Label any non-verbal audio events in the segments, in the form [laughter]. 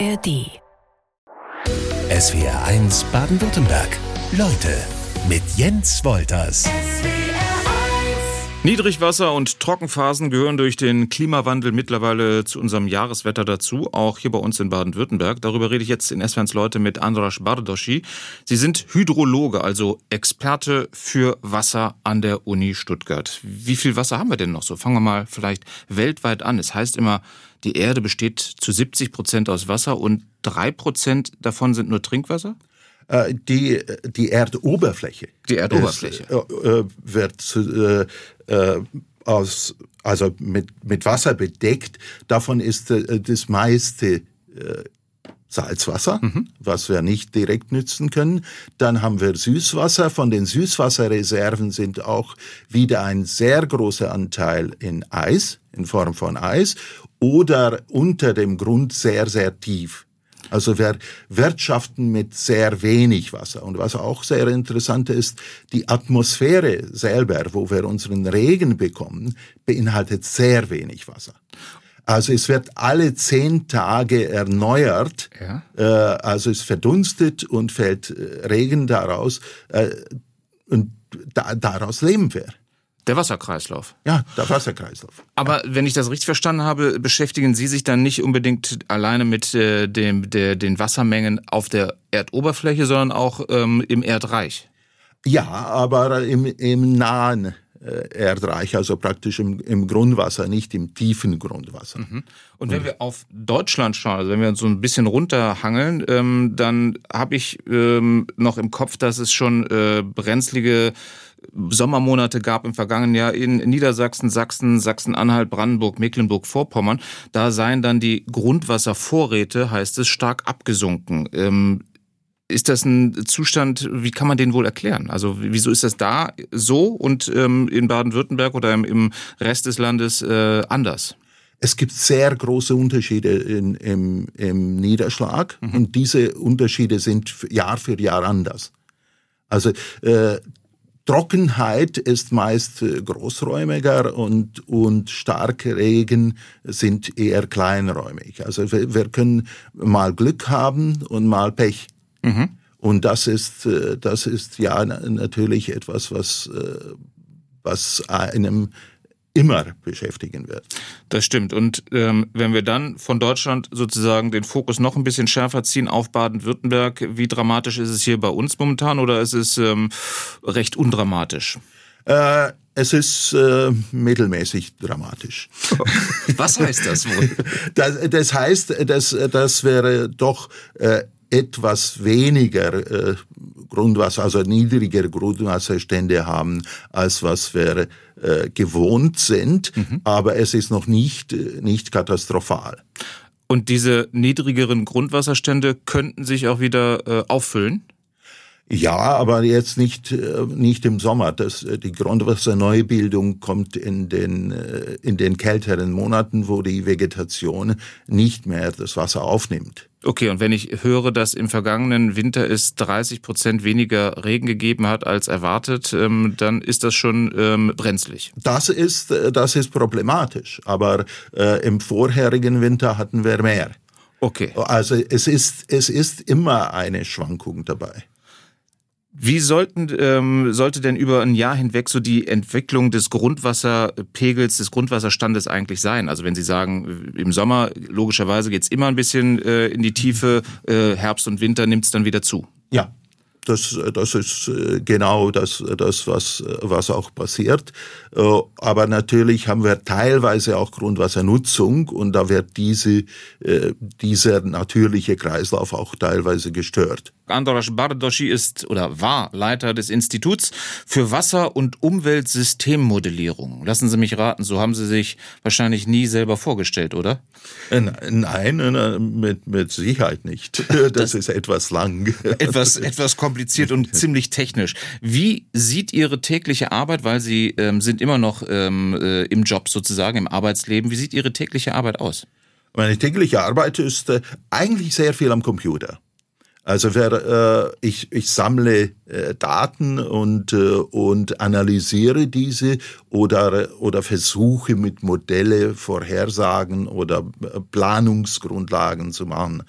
ARD. SWR 1 Baden-Württemberg. Leute mit Jens Wolters. Niedrigwasser und Trockenphasen gehören durch den Klimawandel mittlerweile zu unserem Jahreswetter dazu, auch hier bei uns in Baden-Württemberg. Darüber rede ich jetzt in SWRs Leute mit Andras Bardoschi. Sie sind Hydrologe, also Experte für Wasser an der Uni Stuttgart. Wie viel Wasser haben wir denn noch so? Fangen wir mal vielleicht weltweit an. Es heißt immer, die Erde besteht zu 70 Prozent aus Wasser und drei Prozent davon sind nur Trinkwasser? Äh, die, die Erdoberfläche. Die Erdoberfläche. Ist, äh, wird äh, äh, aus, also mit, mit Wasser bedeckt. Davon ist äh, das meiste äh, Salzwasser, mhm. was wir nicht direkt nützen können. Dann haben wir Süßwasser. Von den Süßwasserreserven sind auch wieder ein sehr großer Anteil in Eis, in Form von Eis, oder unter dem Grund sehr, sehr tief. Also wir wirtschaften mit sehr wenig Wasser. Und was auch sehr interessant ist, die Atmosphäre selber, wo wir unseren Regen bekommen, beinhaltet sehr wenig Wasser. Also es wird alle zehn Tage erneuert, ja. äh, also es verdunstet und fällt äh, Regen daraus äh, und da, daraus leben wir. Der Wasserkreislauf. Ja, der Wasserkreislauf. Aber wenn ich das richtig verstanden habe, beschäftigen Sie sich dann nicht unbedingt alleine mit äh, dem, der, den Wassermengen auf der Erdoberfläche, sondern auch ähm, im Erdreich. Ja, aber im, im nahen äh, Erdreich, also praktisch im, im, Grundwasser, nicht im tiefen Grundwasser. Mhm. Und wenn wir auf Deutschland schauen, also wenn wir uns so ein bisschen runterhangeln, ähm, dann habe ich ähm, noch im Kopf, dass es schon äh, brenzlige Sommermonate gab im vergangenen Jahr in Niedersachsen, Sachsen, Sachsen-Anhalt, Brandenburg, Mecklenburg-Vorpommern. Da seien dann die Grundwasservorräte, heißt es, stark abgesunken. Ähm, ist das ein Zustand, wie kann man den wohl erklären? Also wieso ist das da so und ähm, in Baden-Württemberg oder im, im, Rest des Landes äh, anders? Es gibt sehr große Unterschiede in, im, im Niederschlag mhm. und diese Unterschiede sind Jahr für Jahr anders. Also äh, Trockenheit ist meist äh, großräumiger und, und starke Regen sind eher kleinräumig. Also wir, wir können mal Glück haben und mal Pech. Mhm. Und das ist, äh, das ist ja natürlich etwas, was, äh, was einem immer beschäftigen wird. Das stimmt. Und ähm, wenn wir dann von Deutschland sozusagen den Fokus noch ein bisschen schärfer ziehen auf Baden-Württemberg, wie dramatisch ist es hier bei uns momentan oder ist es ähm, recht undramatisch? Äh, es ist äh, mittelmäßig dramatisch. Was heißt das wohl? [laughs] Das, das heißt, das, das wäre doch äh, etwas weniger äh, Grundwasser, also niedrigere Grundwasserstände haben, als was wir äh, gewohnt sind. Mhm. Aber es ist noch nicht, äh, nicht katastrophal. Und diese niedrigeren Grundwasserstände könnten sich auch wieder äh, auffüllen? Ja, aber jetzt nicht, äh, nicht im Sommer. Das, äh, die Grundwasserneubildung kommt in den, in den kälteren Monaten, wo die Vegetation nicht mehr das Wasser aufnimmt. Okay, und wenn ich höre, dass im vergangenen Winter es 30 Prozent weniger Regen gegeben hat als erwartet, ähm, dann ist das schon ähm, brenzlig. Das ist, äh, das ist problematisch. Aber äh, im vorherigen Winter hatten wir mehr. Okay. Also es ist, es ist immer eine Schwankung dabei. Wie sollten, ähm, sollte denn über ein Jahr hinweg so die Entwicklung des Grundwasserpegels, des Grundwasserstandes eigentlich sein? Also wenn Sie sagen, im Sommer logischerweise geht's immer ein bisschen äh, in die Tiefe, äh, Herbst und Winter nimmt's dann wieder zu. Ja, das, das ist äh, genau das, das was, was auch passiert. Äh, aber natürlich haben wir teilweise auch Grundwassernutzung und da wird diese, äh, dieser natürliche Kreislauf auch teilweise gestört. Andras Bardoschi ist oder war Leiter des Instituts für Wasser- und Umweltsystemmodellierung. Lassen Sie mich raten, so haben Sie sich wahrscheinlich nie selber vorgestellt, oder? Nein, mit, mit Sicherheit nicht. [laughs] Das, das ist etwas lang. Etwas, [laughs] etwas kompliziert und ziemlich technisch. Wie sieht Ihre tägliche Arbeit, weil Sie ähm, sind immer noch ähm, äh, im Job sozusagen, im Arbeitsleben, wie sieht Ihre tägliche Arbeit aus? Meine tägliche Arbeit ist äh, eigentlich sehr viel am Computer. Also wer, äh, ich, ich sammle äh, Daten und, äh, und analysiere diese oder, oder versuche mit Modelle Vorhersagen oder äh, Planungsgrundlagen zu machen.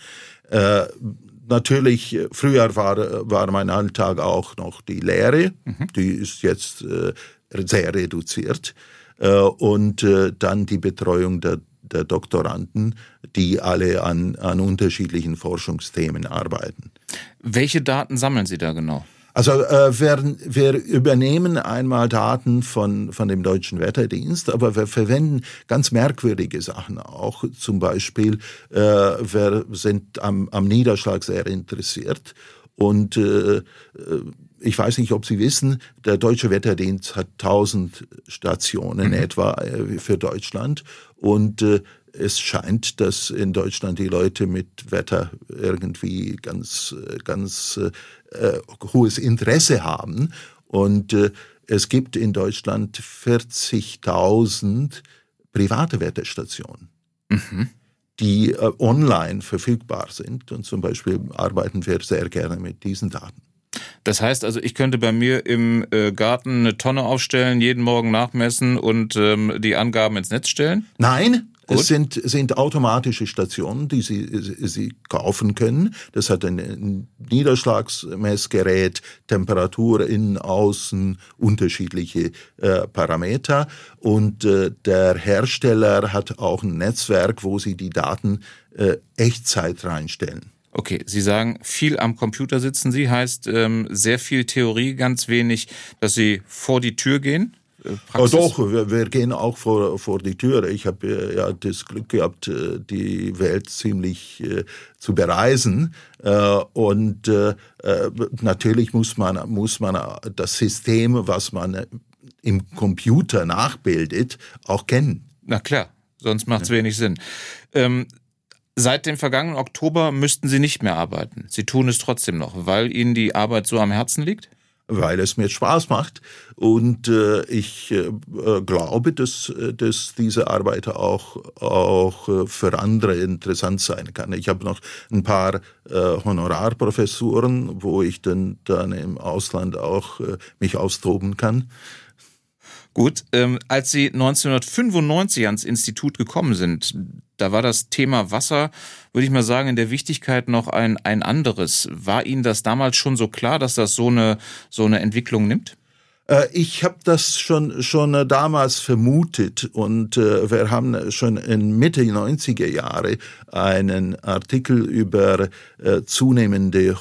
Äh, natürlich, früher war, war mein Alltag auch noch die Lehre, mhm. die ist jetzt äh, sehr reduziert. Äh, und äh, dann die Betreuung der der Doktoranden, die alle an, an unterschiedlichen Forschungsthemen arbeiten. Welche Daten sammeln Sie da genau? Also äh, wir, wir übernehmen einmal Daten von, von dem Deutschen Wetterdienst, aber wir verwenden ganz merkwürdige Sachen auch. Zum Beispiel, äh, wir sind am, am Niederschlag sehr interessiert und äh, ich weiß nicht, ob Sie wissen, der Deutsche Wetterdienst hat 1000 Stationen mhm. etwa äh, für Deutschland und äh, es scheint, dass in Deutschland die Leute mit Wetter irgendwie ganz, ganz äh, hohes Interesse haben. Und äh, es gibt in Deutschland 40.000 private Wetterstationen. Mhm die äh, online verfügbar sind. Und zum Beispiel arbeiten wir sehr gerne mit diesen Daten. Das heißt also, ich könnte bei mir im äh, Garten eine Tonne aufstellen, jeden Morgen nachmessen und ähm, die Angaben ins Netz stellen? Nein, Gut. Es sind, sind automatische Stationen, die Sie, Sie kaufen können. Das hat ein Niederschlagsmessgerät, Temperatur innen, außen, unterschiedliche äh, Parameter. Und äh, der Hersteller hat auch ein Netzwerk, wo Sie die Daten äh, Echtzeit reinstellen. Okay, Sie sagen, viel am Computer sitzen Sie, heißt ähm, sehr viel Theorie, ganz wenig, dass Sie vor die Tür gehen? Äh, Praxis? Oh doch, wir, wir, gehen auch vor, vor die Tür. Ich habe äh, ja das Glück gehabt, äh, die Welt ziemlich zu bereisen. Und natürlich muss man, muss man das System, was man im Computer nachbildet, auch kennen. Na klar, sonst macht es ja. wenig Sinn. Ähm, Seit dem vergangenen Oktober müssten Sie nicht mehr arbeiten. Sie tun es trotzdem noch, weil Ihnen die Arbeit so am Herzen liegt? Weil es mir Spaß macht und äh, ich äh, glaube, dass, dass diese Arbeit auch, auch äh, für andere interessant sein kann. Ich habe noch ein paar äh, Honorarprofessuren, wo ich dann, dann im Ausland auch äh, mich austoben kann. Gut, ähm, als Sie 1995 ans Institut gekommen sind, da war das Thema Wasser, würde ich mal sagen, in der Wichtigkeit noch ein, ein anderes. War Ihnen das damals schon so klar, dass das so eine, so eine Entwicklung nimmt? Äh, ich habe das schon schon äh, damals vermutet und äh, wir haben schon in Mitte 90er Jahre einen Artikel über zunehmende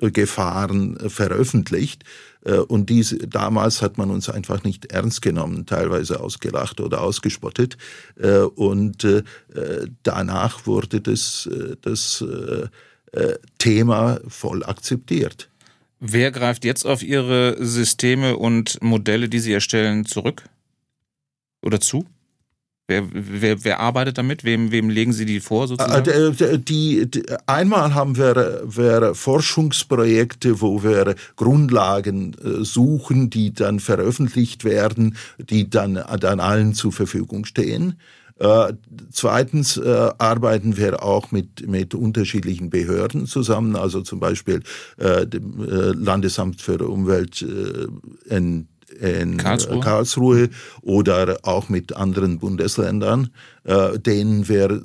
Hochwassergefahren veröffentlicht äh, und dies, damals hat man uns einfach nicht ernst genommen, teilweise ausgelacht oder ausgespottet. Äh, und äh, danach wurde das, das Thema voll akzeptiert. Wer greift jetzt auf Ihre Systeme und Modelle, die Sie erstellen, zurück oder zu? Wer, wer, wer arbeitet damit? Wem, wem legen Sie die vor sozusagen? Äh, die, die, einmal haben wir, wir Forschungsprojekte, wo wir Grundlagen äh, suchen, die dann veröffentlicht werden, die dann, dann allen zur Verfügung stehen. Äh, zweitens äh, arbeiten wir auch mit, mit unterschiedlichen Behörden zusammen, also zum Beispiel äh, dem äh, Landesamt für Umwelt äh, in in Karlsruhe, Karlsruhe oder auch mit anderen Bundesländern, äh, denen wir äh,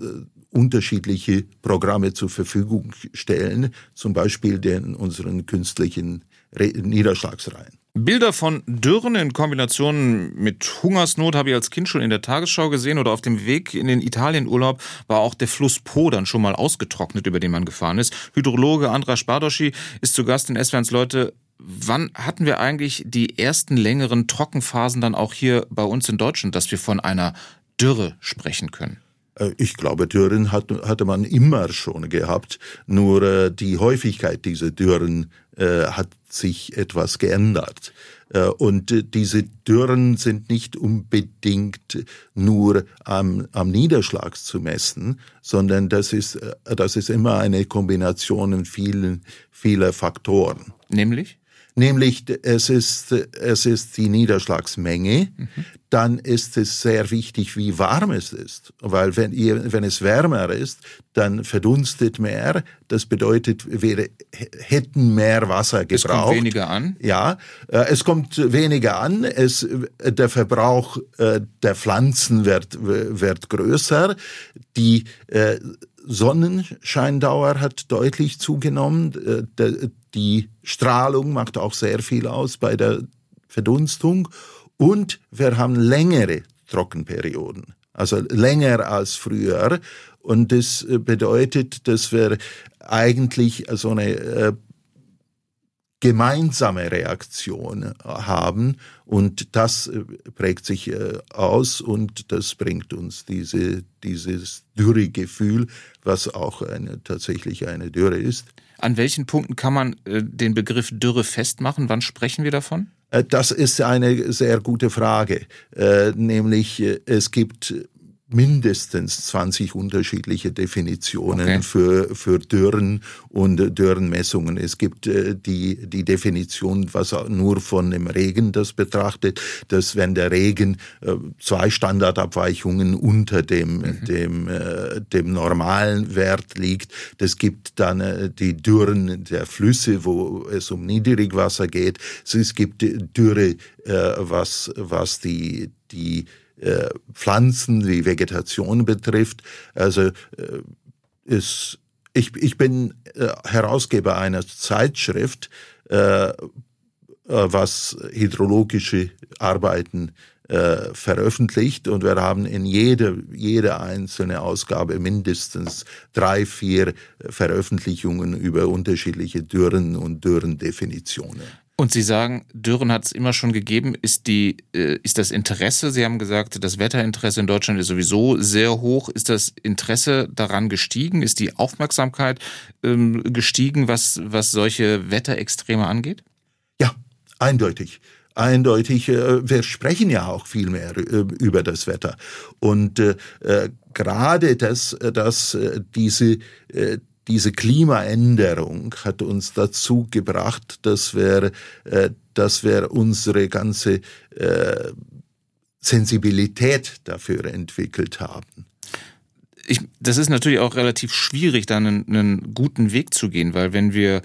unterschiedliche Programme zur Verfügung stellen, zum Beispiel den unseren künstlichen Niederschlagsreihen. Bilder von Dürren in Kombination mit Hungersnot habe ich als Kind schon in der Tagesschau gesehen oder auf dem Weg in den Italienurlaub war auch der Fluss Po dann schon mal ausgetrocknet, über den man gefahren ist. Hydrologe Andra Spardoschi ist zu Gast in SWRs Leute Wann hatten wir eigentlich die ersten längeren Trockenphasen dann auch hier bei uns in Deutschland, dass wir von einer Dürre sprechen können? Äh, ich glaube, Dürren hat, hatte man immer schon gehabt, nur äh, die Häufigkeit dieser Dürren äh, hat sich etwas geändert. Äh, und diese Dürren sind nicht unbedingt nur am, am Niederschlag zu messen, sondern das ist, das ist immer eine Kombination vieler, vieler Faktoren. Nämlich? Nämlich es ist, es ist die Niederschlagsmenge, mhm. dann ist es sehr wichtig, wie warm es ist. Weil wenn, ihr, wenn es wärmer ist, dann verdunstet mehr. Das bedeutet, wir hätten mehr Wasser gebraucht. Es kommt weniger an? Ja, äh, es kommt weniger an. Es, der Verbrauch äh, der Pflanzen wird, wird größer. Die äh, Sonnenscheindauer hat deutlich zugenommen. Die Strahlung macht auch sehr viel aus bei der Verdunstung. Und wir haben längere Trockenperioden, also länger als früher. Und das bedeutet, dass wir eigentlich so eine gemeinsame Reaktion haben und das äh, prägt sich äh, aus und das bringt uns diese, dieses Dürregefühl, was auch eine, tatsächlich eine Dürre ist. An welchen Punkten kann man äh, den Begriff Dürre festmachen? Wann sprechen wir davon? Das ist eine sehr gute Frage. Nämlich es gibt mindestens 20 unterschiedliche Definitionen okay. für, für Dürren und Dürrenmessungen. Es gibt äh, die, die Definition, was nur von dem Regen das betrachtet, dass wenn der Regen äh, zwei Standardabweichungen unter dem, mhm. dem, äh, dem normalen Wert liegt, das gibt dann die Dürren der Flüsse, wo es um Niedrigwasser geht. Es gibt Dürre, was, was die, die äh, Pflanzen, wie Vegetation betrifft. Also äh, ist, ich, ich bin äh, Herausgeber einer Zeitschrift, äh, äh, was hydrologische Arbeiten äh, veröffentlicht und wir haben in jede, jede einzelne Ausgabe mindestens drei, vier Veröffentlichungen über unterschiedliche Dürren und Dürrendefinitionen. Und Sie sagen, Dürren hat es immer schon gegeben. Ist, die, äh, ist das Interesse, Sie haben gesagt, das Wetterinteresse in Deutschland ist sowieso sehr hoch. Ist das Interesse daran gestiegen? Ist die Aufmerksamkeit ähm, gestiegen, was, was solche Wetterextreme angeht? Ja, eindeutig eindeutig, äh, wir sprechen ja auch viel mehr äh, über das Wetter. Und äh, gerade das, dass diese diese Klimaänderung hat uns dazu gebracht, dass wir, äh, dass wir unsere ganze äh, Sensibilität dafür entwickelt haben. Ich, das ist natürlich auch relativ schwierig, da einen, einen guten Weg zu gehen, weil wenn wir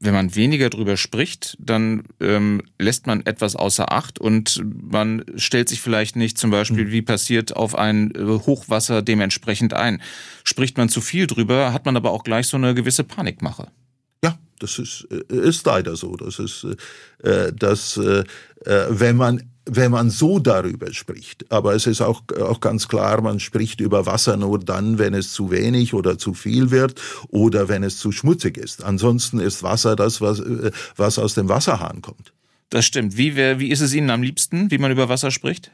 wenn man weniger drüber spricht, dann ähm, lässt man etwas außer Acht und man stellt sich vielleicht nicht zum Beispiel, mhm. wie passiert, auf ein äh, Hochwasser dementsprechend ein. Spricht man zu viel drüber, hat man aber auch gleich so eine gewisse Panikmache. Ja, das ist, äh, ist leider so. Das ist, äh, dass, äh, äh, wenn man wenn man so darüber spricht. Aber es ist auch, auch ganz klar, man spricht über Wasser nur dann, wenn es zu wenig oder zu viel wird oder wenn es zu schmutzig ist. Ansonsten ist Wasser das, was, was aus dem Wasserhahn kommt. Das stimmt. Wie, wär, wie ist es Ihnen am liebsten, wie man über Wasser spricht?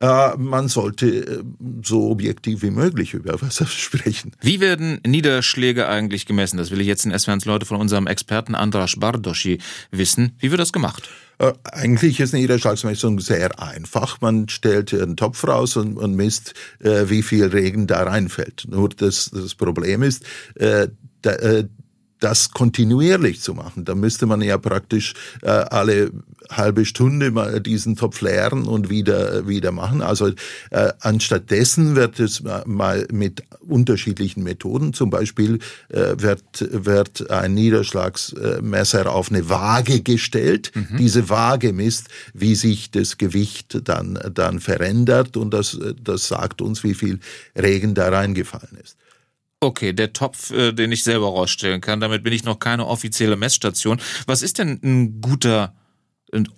Äh, man sollte äh, so objektiv wie möglich über Wasser [laughs] sprechen. Wie werden Niederschläge eigentlich gemessen? Das will ich jetzt in S-Ferns Leute von unserem Experten Andras Bardoschi wissen. Wie wird das gemacht? Äh, eigentlich ist eine Niederschlagsmessung sehr einfach. Man stellt einen Topf raus und, und misst, äh, wie viel Regen da reinfällt. Nur das, das Problem ist, äh, da, äh, das kontinuierlich zu machen. Da müsste man ja praktisch äh, alle halbe Stunde mal diesen Topf leeren und wieder wieder machen. Also äh, anstattdessen wird es mal mit unterschiedlichen Methoden, zum Beispiel äh, wird wird ein Niederschlagsmesser auf eine Waage gestellt. Mhm. Diese Waage misst, wie sich das Gewicht dann dann verändert und das das sagt uns, wie viel Regen da reingefallen ist. Okay, der Topf, äh, den ich selber rausstellen kann. Damit bin ich noch keine offizielle Messstation. Was ist denn ein guter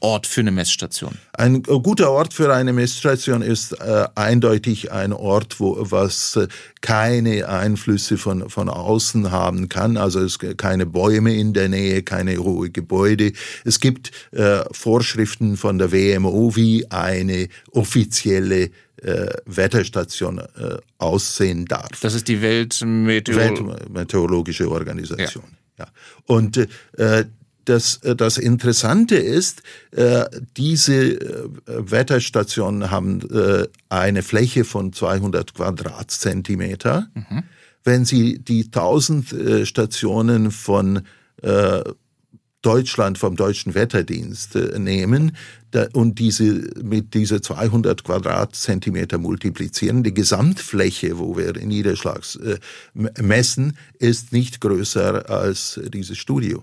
Ort für eine Messstation? Ein guter Ort für eine Messstation ist äh, eindeutig ein Ort, wo was äh, keine Einflüsse von von außen haben kann. Also es keine Bäume in der Nähe, keine hohe Gebäude. Es gibt äh, Vorschriften von der WMO, wie eine offizielle äh, Wetterstation äh, aussehen darf. Das ist die Weltmeteor Weltmeteorologische Organisation. Ja. ja. Und äh, das, das Interessante ist, äh, diese äh, Wetterstationen haben äh, eine Fläche von 200 Quadratzentimeter. Mhm. Wenn Sie die 1000 Stationen von Deutschland vom deutschen Wetterdienst äh, nehmen und diese mit diese 200 Quadratzentimeter multiplizieren, die Gesamtfläche, wo wir Niederschlags äh, messen, ist nicht größer als dieses Studio.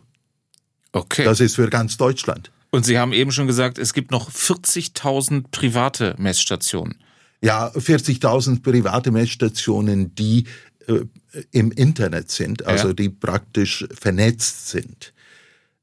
Okay. Das ist für ganz Deutschland. Und Sie haben eben schon gesagt, es gibt noch 40.000 private Messstationen. Ja, 40.000 private Messstationen, die äh, im Internet sind, also ja. die praktisch vernetzt sind.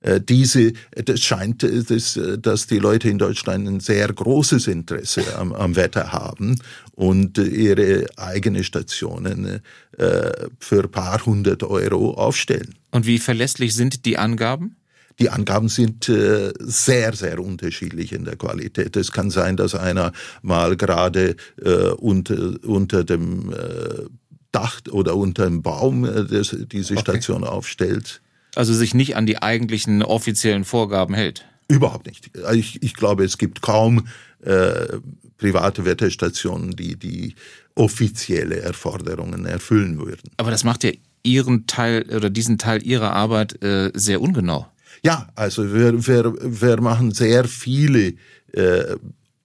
Äh, diese, das scheint, äh, dass, äh, dass die Leute in Deutschland ein sehr großes Interesse am, am Wetter haben und ihre eigene Stationen äh, für ein paar hundert Euro aufstellen. Und wie verlässlich sind die Angaben? Die Angaben sind äh, sehr, sehr unterschiedlich in der Qualität. Es kann sein, dass einer mal gerade äh, unter, unter dem äh, Dach oder unter dem Baum äh, das, diese okay. Station aufstellt. Also sich nicht an die eigentlichen offiziellen Vorgaben hält. Überhaupt nicht. Ich, ich glaube, es gibt kaum äh, private Wetterstationen, die die offizielle Erforderungen erfüllen würden. Aber das macht ja Ihren Teil oder diesen Teil Ihrer Arbeit äh, sehr ungenau. Ja, also wir, wir, wir machen sehr viele, äh,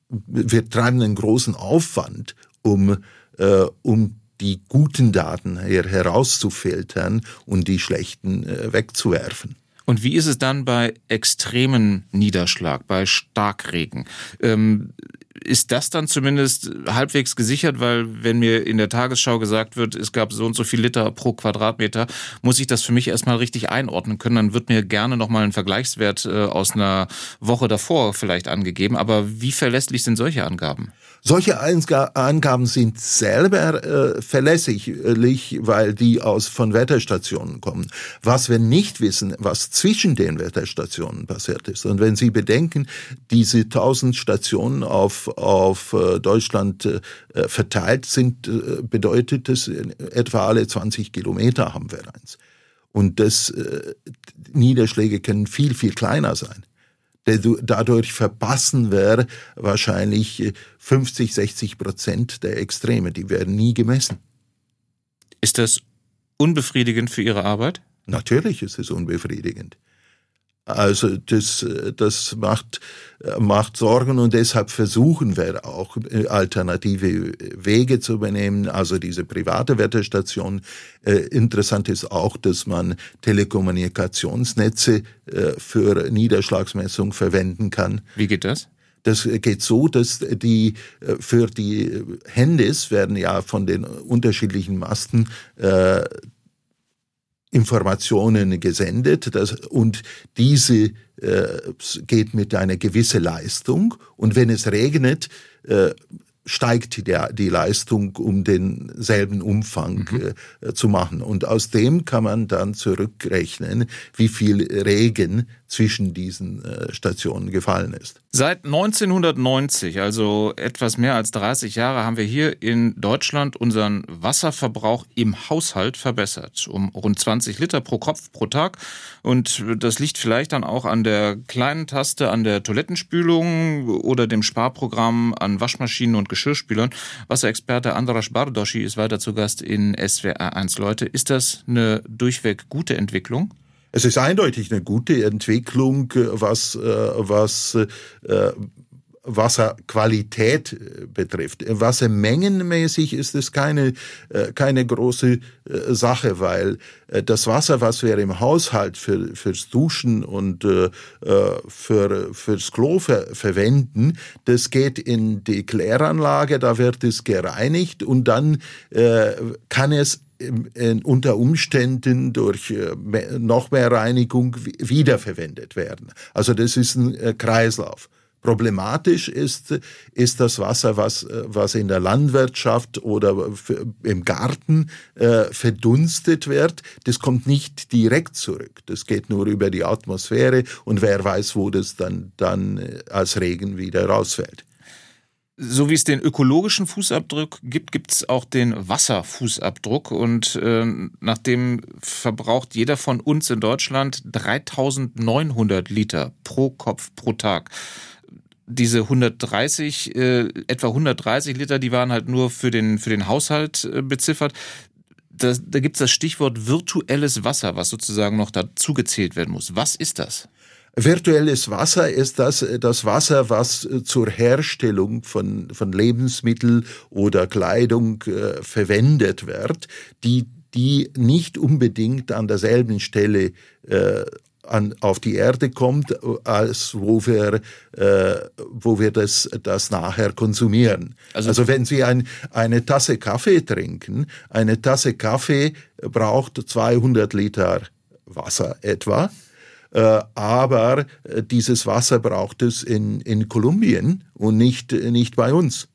wir treiben einen großen Aufwand, um, äh, um die guten Daten her herauszufiltern und die schlechten äh, wegzuwerfen. Und wie ist es dann bei extremen Niederschlag, bei Starkregen? Ähm, ist das dann zumindest halbwegs gesichert, weil wenn mir in der Tagesschau gesagt wird, es gab so und so viel Liter pro Quadratmeter, muss ich das für mich erstmal richtig einordnen können. Dann wird mir gerne nochmal ein Vergleichswert äh, aus einer Woche davor vielleicht angegeben. Aber wie verlässlich sind solche Angaben? Solche Angaben sind selber äh, verlässlich, weil die aus von Wetterstationen kommen. Was wir nicht wissen, was zwischen den Wetterstationen passiert ist. Und wenn Sie bedenken, diese tausend Stationen auf auf äh, Deutschland äh, verteilt sind, äh, bedeutet das etwa alle 20 Kilometer haben wir eins. Und das Niederschläge können viel viel kleiner sein. Dadurch verpassen wir wahrscheinlich 50, 60 Prozent der Extreme. Die werden nie gemessen. Ist das unbefriedigend für Ihre Arbeit? Natürlich ist es unbefriedigend. Also das, das macht, macht Sorgen und deshalb versuchen wir auch alternative Wege zu übernehmen, also diese private Wetterstation. Äh, interessant ist auch, dass man Telekommunikationsnetze äh, für Niederschlagsmessung verwenden kann. Wie geht das? Das geht so, dass die äh, für die Handys werden ja von den unterschiedlichen Masten äh, Informationen gesendet das, und diese äh, geht mit einer gewissen Leistung und wenn es regnet, äh, steigt der, die Leistung, um denselben Umfang mhm. äh, zu machen. Und aus dem kann man dann zurückrechnen, wie viel Regen zwischen diesen äh, Stationen gefallen ist. Seit 1990, also etwas mehr als 30 Jahre, haben wir hier in Deutschland unseren Wasserverbrauch im Haushalt verbessert. Um rund 20 Liter pro Kopf pro Tag. Und das liegt vielleicht dann auch an der kleinen Taste, an der Toilettenspülung oder dem Sparprogramm an Waschmaschinen und Geschirrspülern. Wasserexperte Andras Bardoschi ist weiter zu Gast in SWR 1 Leute. Ist das eine durchweg gute Entwicklung? Es ist eindeutig eine gute Entwicklung, was, äh, was äh, Wasserqualität äh, betrifft. Wassermengenmäßig ist es keine, keine große Sache, weil das Wasser, was wir im Haushalt für, fürs Duschen und für, fürs Klo ver, verwenden, das geht in die Kläranlage, da wird es gereinigt und dann kann es unter Umständen durch äh, noch mehr Reinigung wiederverwendet werden. Also das ist ein äh, Kreislauf. Problematisch ist, ist das Wasser, was, äh, was in der Landwirtschaft oder im Garten äh, verdunstet wird. Das kommt nicht direkt zurück. Das geht nur über die Atmosphäre und wer weiß, wo das dann, dann als Regen wieder rausfällt. So wie es den ökologischen Fußabdruck gibt, gibt es auch den Wasserfußabdruck. Und äh, nachdem verbraucht jeder von uns in Deutschland 3900 Liter pro Kopf pro Tag. Diese 130, äh, etwa 130 Liter, die waren halt nur für den, für den Haushalt äh, beziffert. Das, da gibt es das Stichwort virtuelles Wasser, was sozusagen noch dazugezählt werden muss. Was ist das? Virtuelles Wasser ist das, das Wasser, was zur Herstellung von, von Lebensmitteln oder Kleidung äh, verwendet wird, die, die nicht unbedingt an derselben Stelle äh, an, auf die Erde kommt, als wo wir, äh, wo wir das, das nachher konsumieren. Also, also wenn Sie ein, eine Tasse Kaffee trinken, eine Tasse Kaffee braucht 200 Liter Wasser etwa. Äh, aber äh, dieses Wasser braucht es in, in Kolumbien und nicht, nicht bei uns.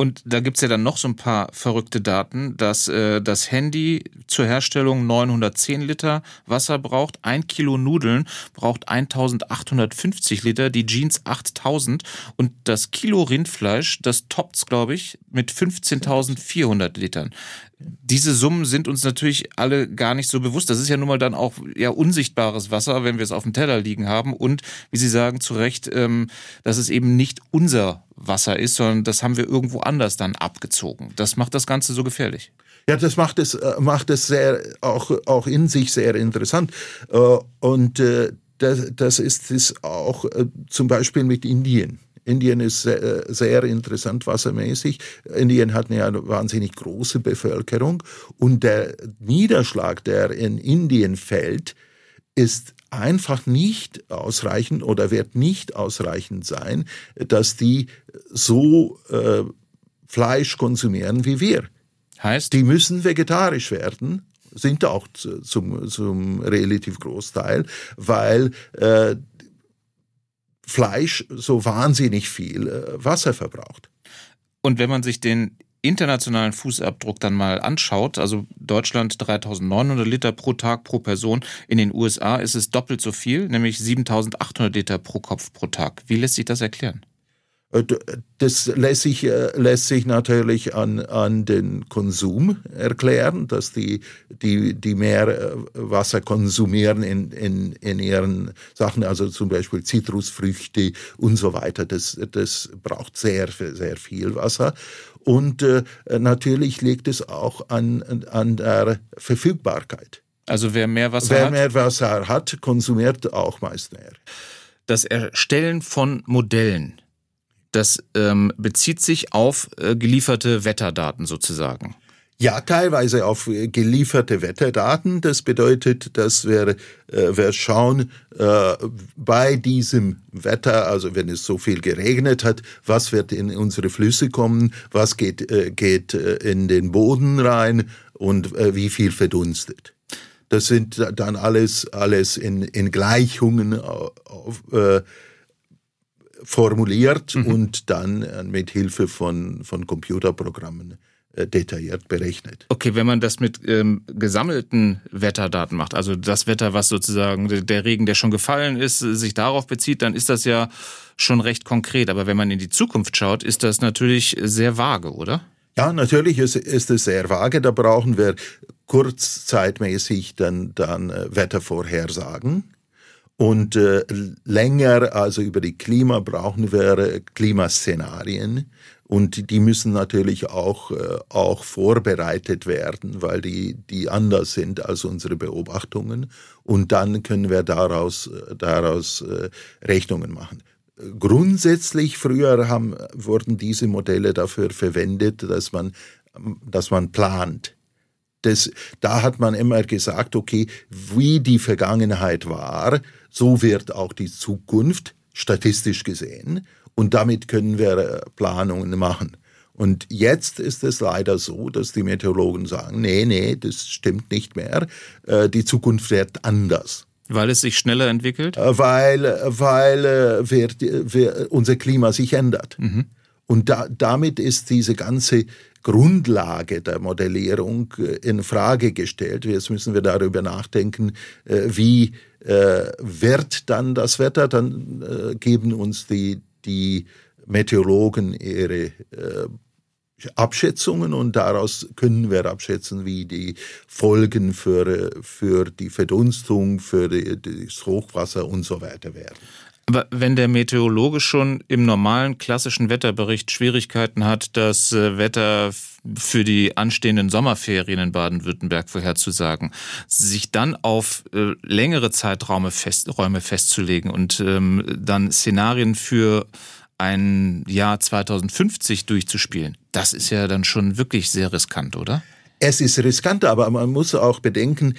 Und da gibt's ja dann noch so ein paar verrückte Daten, dass äh, das Handy zur Herstellung 910 Liter Wasser braucht, ein Kilo Nudeln braucht 1850 Liter, die Jeans 8000 und das Kilo Rindfleisch, das toppt's, glaube ich, mit 15.400 Litern diese Summen sind uns natürlich alle gar nicht so bewusst. Das ist ja nun mal dann auch ja unsichtbares Wasser, wenn wir es auf dem Teller liegen haben. Und wie Sie sagen, zu Recht, ähm, dass es eben nicht unser Wasser ist, sondern das haben wir irgendwo anders dann abgezogen. Das macht das Ganze so gefährlich. Ja, das macht es, äh, macht es sehr, auch, auch in sich sehr interessant. Äh, und äh, das, das ist es auch zum Beispiel mit Indien. Indien ist sehr, sehr, interessant wassermäßig. Indien hat eine wahnsinnig große Bevölkerung und der Niederschlag, der in Indien fällt, ist einfach nicht ausreichend oder wird nicht ausreichend sein, dass die so äh, Fleisch konsumieren wie wir. Heißt? Die müssen vegetarisch werden, sind auch zum, zum relativ Großteil, weil äh, Fleisch so wahnsinnig viel äh, Wasser verbraucht. Und wenn man sich den internationalen Fußabdruck dann mal anschaut, also Deutschland 3900 Liter pro Tag pro Person, in den USA ist es doppelt so viel, nämlich 7800 Liter pro Kopf pro Tag. Wie lässt sich das erklären? Äh, das lässt sich, äh, lässt sich natürlich an, an den Konsum erklären, dass die, die, die mehr äh, Wasser konsumieren in, in, in ihren Sachen, also zum Beispiel Zitrusfrüchte und so weiter. Das, das braucht sehr, sehr viel Wasser. Und natürlich liegt es auch an, an der Verfügbarkeit. Also wer mehr Wasser wer hat? Wer mehr Wasser hat, konsumiert auch meist mehr. Das Erstellen von Modellen das ähm, bezieht sich auf äh, gelieferte Wetterdaten sozusagen. Ja, teilweise auf äh, gelieferte Wetterdaten. Das bedeutet, dass wir, äh, wir schauen äh, bei diesem Wetter, also wenn es so viel geregnet hat, was wird in unsere Flüsse kommen, was geht, äh, geht äh, in den Boden rein und äh, wie viel verdunstet. Das sind dann alles, alles in, in Gleichungen auf, äh, formuliert mhm. und dann äh, mit Hilfe von, von Computerprogrammen äh, detailliert berechnet. Okay, wenn man das mit ähm, gesammelten Wetterdaten macht, also das Wetter, was sozusagen der Regen, der schon gefallen ist, sich darauf bezieht, dann ist das ja schon recht konkret. Aber wenn man in die Zukunft schaut, ist das natürlich sehr vage, oder? Ja, natürlich ist, ist es sehr vage. Da brauchen wir kurzzeitmäßig dann, dann äh, Wettervorhersagen und äh, länger, also über die Klima, brauchen wir äh, Klimaszenarien. Und die müssen natürlich auch, äh, auch vorbereitet werden, weil die, die anders sind als unsere Beobachtungen. Und dann können wir daraus, äh, daraus äh, Rechnungen machen. Grundsätzlich, früher haben, wurden diese Modelle dafür verwendet, dass man, dass man plant. Das, da hat man immer gesagt, okay, wie die Vergangenheit war, so wird auch die Zukunft statistisch gesehen und damit können wir äh, Planungen machen. Und jetzt ist es leider so, dass die Meteorologen sagen, nee, nee, das stimmt nicht mehr, äh, die Zukunft wird anders. Weil es sich schneller entwickelt? Äh, weil, weil wir, wir, unser Klima sich ändert. Mhm. Und da, damit ist diese ganze Grundlage der Modellierung in Frage gestellt. Jetzt müssen wir darüber nachdenken, wie äh, wird dann das Wetter, dann äh, geben uns die, die Meteorologen ihre äh, Abschätzungen und daraus können wir abschätzen, wie die Folgen für, für die Verdunstung, für das Hochwasser und so weiter werden. Aber wenn der Meteorologe schon im normalen klassischen Wetterbericht Schwierigkeiten hat, das äh, Wetter für die anstehenden Sommerferien in Baden-Württemberg vorherzusagen, sich dann auf äh, längere Zeiträume fest, Räume festzulegen und ähm, dann Szenarien für ein Jahr 2050 durchzuspielen, das ist ja dann schon wirklich sehr riskant, oder? Es ist riskant, aber man muss auch bedenken,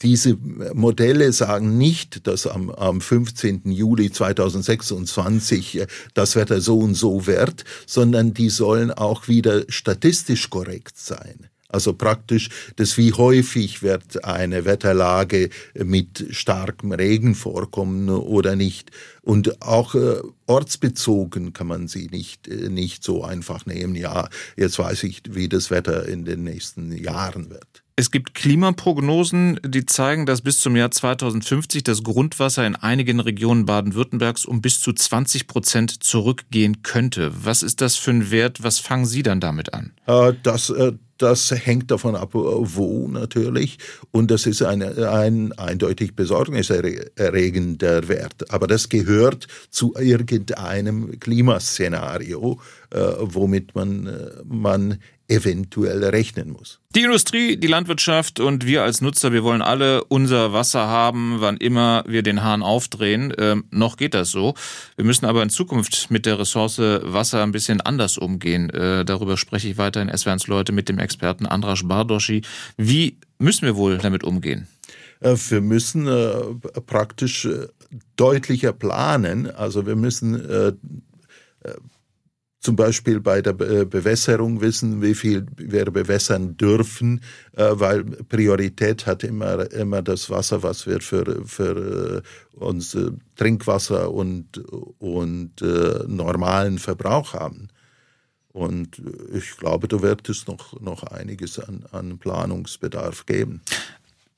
diese Modelle sagen nicht, dass am, am 15. Juli 2026 äh, das Wetter so und so wird, sondern die sollen auch wieder statistisch korrekt sein. Also praktisch das, wie häufig wird eine Wetterlage mit starkem Regen vorkommen oder nicht. Und auch äh, ortsbezogen kann man sie nicht, äh, nicht so einfach nehmen. Ja, jetzt weiß ich, wie das Wetter in den nächsten Jahren wird. Es gibt Klimaprognosen, die zeigen, dass bis zum Jahr 2050 das Grundwasser in einigen Regionen Baden-Württembergs um bis zu 20 Prozent zurückgehen könnte. Was ist das für ein Wert? Was fangen Sie dann damit an? Äh, das, äh, das hängt davon ab, wo natürlich. Und das ist ein, ein eindeutig besorgniserregender Wert. Aber das gehört zu irgendeinem Klimaszenario, äh, womit man, äh, man eventuell rechnen muss. Die Industrie, die Landwirtschaft und wir als Nutzer, wir wollen alle unser Wasser haben, wann immer wir den Hahn aufdrehen. Ähm, noch geht das so. Wir müssen aber in Zukunft mit der Ressource Wasser ein bisschen anders umgehen. Äh, darüber spreche ich weiter in SWRs Leute mit dem Experten Andras Bardoschi. Wie müssen wir wohl damit umgehen? Äh, wir müssen äh, praktisch äh, deutlicher planen. Also wir müssen äh, zum Beispiel bei der Bewässerung wissen, wie viel wir bewässern dürfen, äh, weil Priorität hat immer, immer das Wasser, was wir für, für äh, uns Trinkwasser und, und äh, normalen Verbrauch haben. Und ich glaube, da wird es noch, noch einiges an, an Planungsbedarf geben.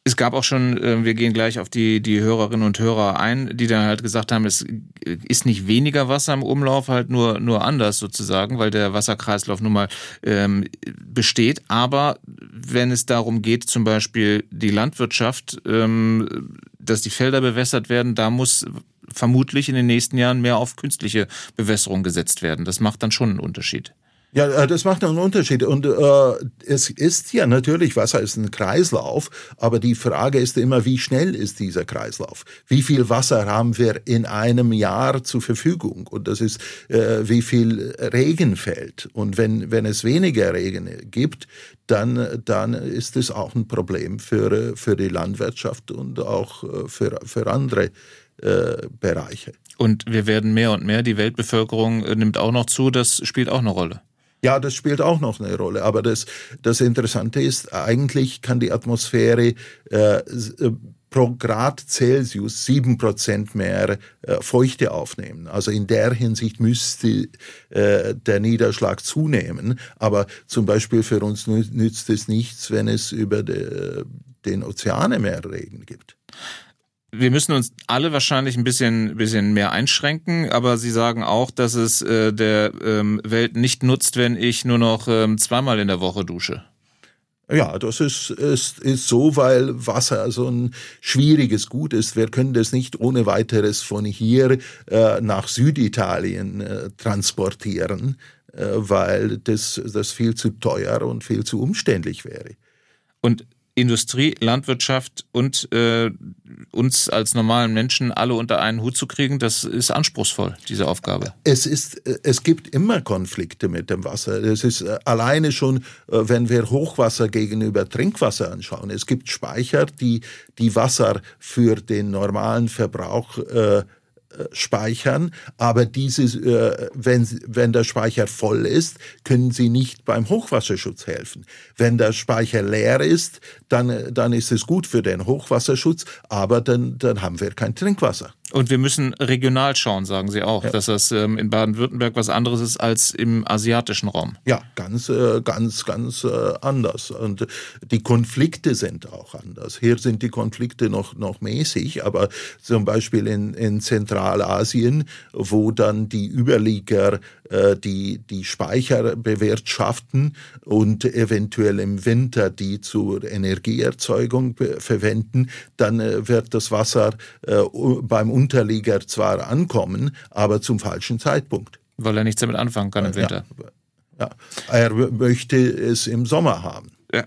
Es gab auch schon, äh, wir gehen gleich auf die, die Hörerinnen und Hörer ein, die dann halt gesagt haben, es ist nicht weniger Wasser im Umlauf, halt nur, nur anders sozusagen, weil der Wasserkreislauf nun mal ähm, besteht. Aber wenn es darum geht, zum Beispiel die Landwirtschaft, ähm, dass die Felder bewässert werden, da muss vermutlich in den nächsten Jahren mehr auf künstliche Bewässerung gesetzt werden. Das macht dann schon einen Unterschied. Ja, äh, das macht einen Unterschied. Und äh, es ist ja natürlich, Wasser ist ein Kreislauf, aber die Frage ist immer, wie schnell ist dieser Kreislauf? Wie viel Wasser haben wir in einem Jahr zur Verfügung? Und das ist, äh, wie viel Regen fällt. Und wenn, wenn es weniger Regen gibt, dann, dann ist es auch ein Problem für, für die Landwirtschaft und auch äh, für, für andere äh, Bereiche. Und wir werden mehr und mehr, die Weltbevölkerung äh, nimmt auch noch zu, das spielt auch eine Rolle. Ja, das spielt auch noch eine Rolle. Aber das, das Interessante ist, eigentlich kann die Atmosphäre äh, äh pro Grad Celsius sieben Prozent mehr äh, Feuchte aufnehmen. Also in der Hinsicht müsste äh, der Niederschlag zunehmen. Aber zum Beispiel für uns nützt es nichts, wenn es über de, den Ozeane mehr Regen gibt wir müssen uns alle wahrscheinlich ein bisschen, bisschen mehr einschränken, aber Sie sagen auch, dass es äh, der ähm, Welt nicht nutzt, wenn ich nur noch ähm, zweimal in der Woche dusche. Ja, das ist, ist, ist so, weil Wasser so ein schwieriges Gut ist. Wir können das nicht ohne weiteres von hier äh, nach Süditalien äh, transportieren, äh, weil das, das viel zu teuer und viel zu umständlich wäre. Und Industrie, Landwirtschaft und äh, uns als normalen Menschen alle unter einen Hut zu kriegen, das ist anspruchsvoll, diese Aufgabe. Es ist, es gibt immer Konflikte mit dem Wasser. Es ist äh, alleine schon, äh, wenn wir Hochwasser gegenüber Trinkwasser anschauen. Es gibt Speicher, die, die Wasser für den normalen Verbrauch äh, speichern, aber diese, äh, wenn, wenn der Speicher voll ist, können sie nicht beim Hochwasserschutz helfen. Wenn der Speicher leer ist, dann, dann ist es gut für den Hochwasserschutz, aber dann, dann haben wir kein Trinkwasser. Und wir müssen regional schauen, sagen Sie auch, ja. dass das ähm, in Baden-Württemberg was anderes ist als im asiatischen Raum. Ja, ganz, äh, ganz, ganz äh, anders. Und die Konflikte sind auch anders. Hier sind die Konflikte noch, noch mäßig, aber zum Beispiel in, in Zentralasien, wo dann die Überlieger äh, die, die Speicher bewirtschaften und eventuell im Winter die zur Energieerzeugung verwenden, dann wird das Wasser beim Unterlieger zwar ankommen, aber zum falschen Zeitpunkt. Weil er nichts damit anfangen kann im Winter. Ja, ja. er möchte es im Sommer haben. Ja.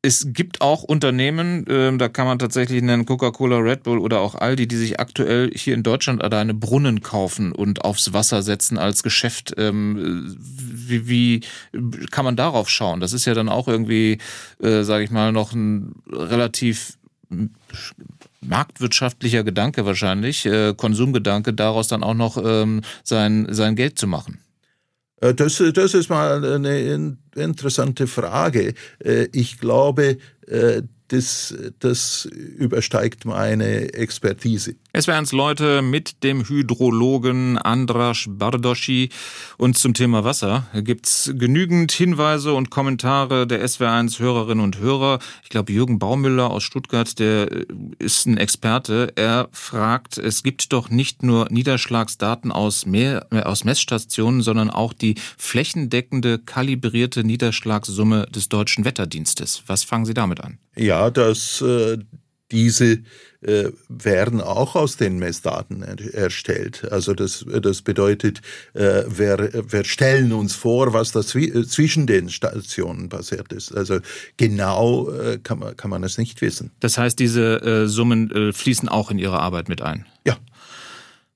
Es gibt auch Unternehmen, äh, da kann man tatsächlich nennen Coca-Cola, Red Bull oder auch Aldi, die sich aktuell hier in Deutschland alleine Brunnen kaufen und aufs Wasser setzen als Geschäft. Ähm, wie, wie kann man darauf schauen? Das ist ja dann auch irgendwie, äh, sage ich mal, noch ein relativ marktwirtschaftlicher Gedanke wahrscheinlich, äh, Konsumgedanke, daraus dann auch noch ähm, sein, sein Geld zu machen. Äh, das, das ist mal eine interessante Frage. Äh, ich glaube, äh, das, das übersteigt meine Expertise. Es wären Leute mit dem Hydrologen Andras Bardoschi. Und zum Thema Wasser gibt's genügend Hinweise und Kommentare der SW1 Hörerinnen und Hörer. Ich glaube, Jürgen Baumüller aus Stuttgart, der ist ein Experte. Er fragt, es gibt doch nicht nur Niederschlagsdaten aus, mehr, aus Messstationen, sondern auch die flächendeckende kalibrierte Niederschlagssumme des deutschen Wetterdienstes. Was fangen Sie damit an? Ja, dass äh, diese äh, werden auch aus den Messdaten erstellt. Also das, das bedeutet, äh, wir, wir stellen uns vor, was da zwischen den Stationen passiert ist. Also genau äh, kann, man, kann man es nicht wissen. Das heißt, diese äh, Summen äh, fließen auch in Ihre Arbeit mit ein? Ja.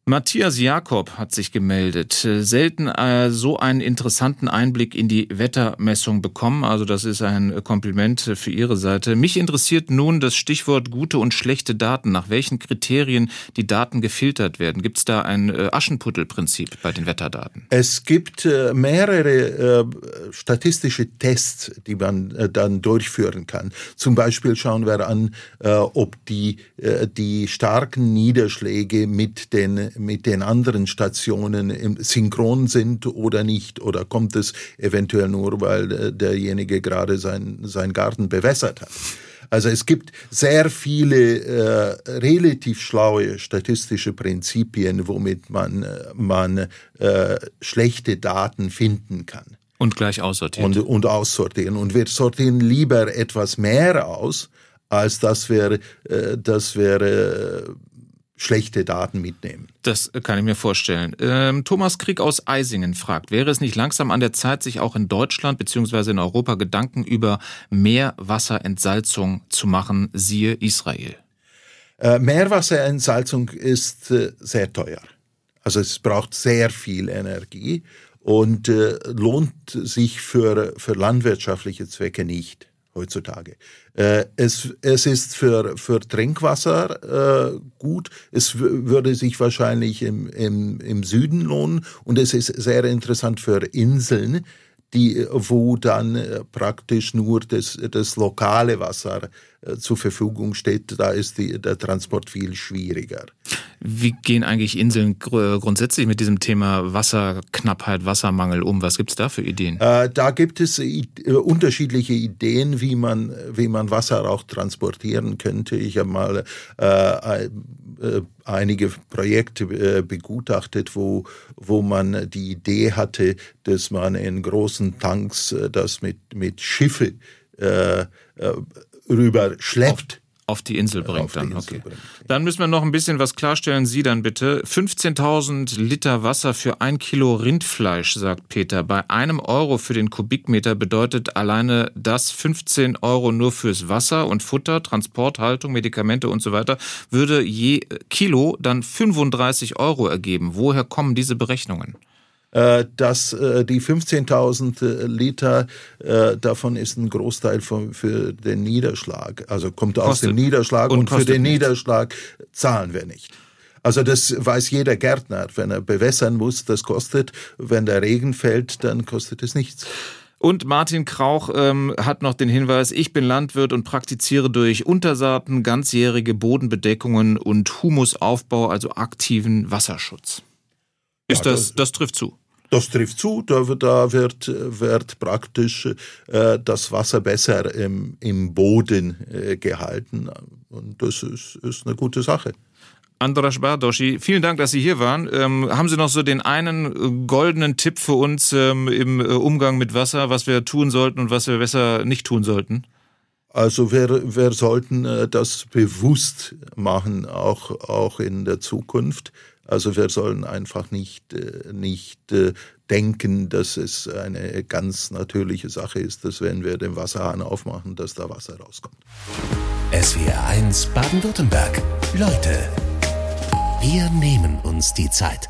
Matthias Jakob hat sich gemeldet. Selten äh, so einen interessanten Einblick in die Wettermessung bekommen. Also das ist ein Kompliment für Ihre Seite. Mich interessiert nun das Stichwort gute und schlechte Daten. Nach welchen Kriterien die Daten gefiltert werden? Gibt es da ein äh, Aschenputtelprinzip bei den Wetterdaten? Es gibt äh, mehrere statistische Tests, die man dann durchführen kann. Zum Beispiel schauen wir an, ob die, die starken Niederschläge mit den mit den anderen Stationen synchron sind oder nicht? Oder kommt es eventuell nur, weil äh, derjenige gerade sein, sein Garten bewässert hat? Also es gibt sehr viele äh, relativ schlaue statistische Prinzipien, womit man, äh, man äh, schlechte Daten finden kann. Und gleich aussortieren. Und, und aussortieren. Und wir sortieren lieber etwas mehr aus, als dass wir, äh, dass wir äh, schlechte Daten mitnehmen. Das kann ich mir vorstellen. Ähm, Thomas Krieg aus Eisingen fragt, wäre es nicht langsam an der Zeit, sich auch in Deutschland bzw. in Europa Gedanken über Meerwasserentsalzung zu machen, siehe Israel? Äh, Meerwasserentsalzung ist äh, sehr teuer. Also es braucht sehr viel Energie und äh, lohnt sich für, für landwirtschaftliche Zwecke nicht heutzutage. Äh, es, es ist für, für Trinkwasser äh, gut. Es würde sich wahrscheinlich im, im, im Süden lohnen und es ist sehr interessant für Inseln, die, wo dann äh, praktisch nur das, das lokale Wasser äh, zur Verfügung steht, da ist die, der Transport viel schwieriger. Wie gehen eigentlich Inseln gr grundsätzlich mit diesem Thema Wasserknappheit, Wassermangel um? Was gibt es da für Ideen? Äh, da gibt es äh, unterschiedliche Ideen, wie man, wie man Wasser auch transportieren könnte. Ich habe mal äh, äh, einige Projekte äh, begutachtet, wo, wo man die Idee hatte, dass man in großen Tanks äh, das mit, mit Schiffe äh, rüber schleppt auf die Insel bringt dann. Insel okay. Bringt. Dann müssen wir noch ein bisschen was klarstellen. Sie dann bitte. 15.000 Liter Wasser für ein Kilo Rindfleisch, sagt Peter. Bei einem Euro für den Kubikmeter bedeutet alleine das 15 Euro nur fürs Wasser und Futter, Transport, Haltung, Medikamente und so weiter, würde je Kilo dann 35 Euro ergeben. Woher kommen diese Berechnungen? Äh, dass äh, die 15.000 äh, Liter, davon ist ein Großteil für den Niederschlag, also kommt aus dem Niederschlag und, und für den nichts. Niederschlag zahlen wir nicht. Also das weiß jeder Gärtner. Wenn er bewässern muss, das kostet. Wenn der Regen fällt, dann kostet es nichts. Und Martin Krauch ähm, hat noch den Hinweis, ich bin Landwirt und praktiziere durch Untersaaten ganzjährige Bodenbedeckungen und Humusaufbau, also aktiven Wasserschutz. Ist ja, das, das, das trifft zu. Das trifft zu, da, da wird, wird praktisch äh, das Wasser besser im, im Boden äh, gehalten. Und das ist, ist eine gute Sache. Andras Bardoschi, vielen Dank, dass Sie hier waren. Ähm, haben Sie noch so den einen äh, goldenen Tipp für uns ähm, im äh, Umgang mit Wasser, was wir tun sollten und was wir besser nicht tun sollten? Also wir, wir sollten äh, das bewusst machen, auch, auch in der Zukunft. Also wir sollen einfach nicht, äh, nicht äh, denken, dass es eine ganz natürliche Sache ist, dass wenn wir den Wasserhahn aufmachen, dass da Wasser rauskommt. SWR 1 Baden-Württemberg. Leute, wir nehmen uns die Zeit.